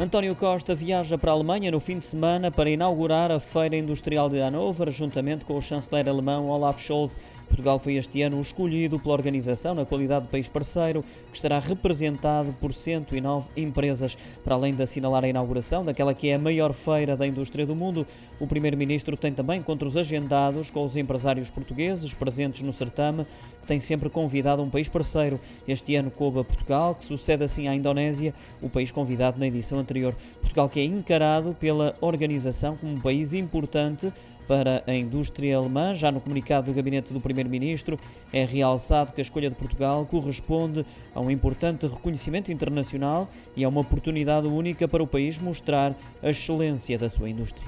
António Costa viaja para a Alemanha no fim de semana para inaugurar a Feira Industrial de Hannover, juntamente com o chanceler alemão Olaf Scholz. Portugal foi este ano escolhido pela organização na qualidade de país parceiro, que estará representado por 109 empresas. Para além de assinalar a inauguração daquela que é a maior feira da indústria do mundo, o Primeiro-Ministro tem também encontros agendados com os empresários portugueses presentes no certame, que tem sempre convidado um país parceiro. Este ano coube a Portugal, que sucede assim à Indonésia, o país convidado na edição anterior. Portugal que é encarado pela organização como um país importante para a indústria alemã. Já no comunicado do gabinete do Primeiro-Ministro é realçado que a escolha de Portugal corresponde a um importante reconhecimento internacional e a uma oportunidade única para o país mostrar a excelência da sua indústria.